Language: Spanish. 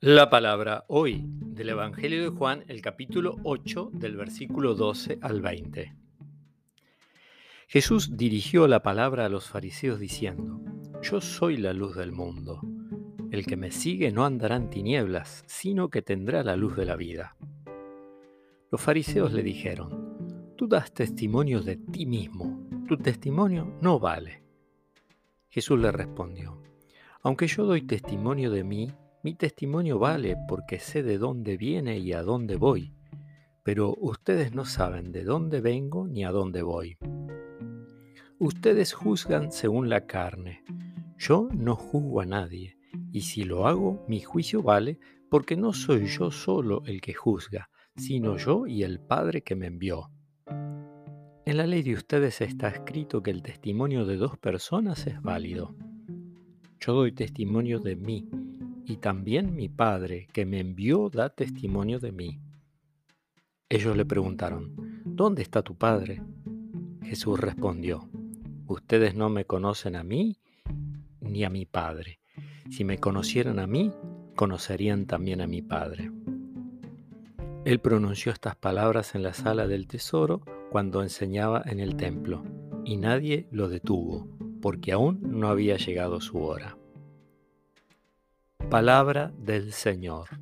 La palabra hoy del Evangelio de Juan, el capítulo 8, del versículo 12 al 20. Jesús dirigió la palabra a los fariseos diciendo, Yo soy la luz del mundo. El que me sigue no andará en tinieblas, sino que tendrá la luz de la vida. Los fariseos le dijeron, Tú das testimonio de ti mismo, tu testimonio no vale. Jesús le respondió, Aunque yo doy testimonio de mí, mi testimonio vale porque sé de dónde viene y a dónde voy, pero ustedes no saben de dónde vengo ni a dónde voy. Ustedes juzgan según la carne. Yo no juzgo a nadie, y si lo hago, mi juicio vale porque no soy yo solo el que juzga, sino yo y el Padre que me envió. En la ley de ustedes está escrito que el testimonio de dos personas es válido. Yo doy testimonio de mí, y también mi Padre que me envió da testimonio de mí. Ellos le preguntaron, ¿dónde está tu Padre? Jesús respondió, ustedes no me conocen a mí ni a mi Padre. Si me conocieran a mí, conocerían también a mi Padre. Él pronunció estas palabras en la sala del tesoro cuando enseñaba en el templo, y nadie lo detuvo, porque aún no había llegado su hora. Palabra del Señor.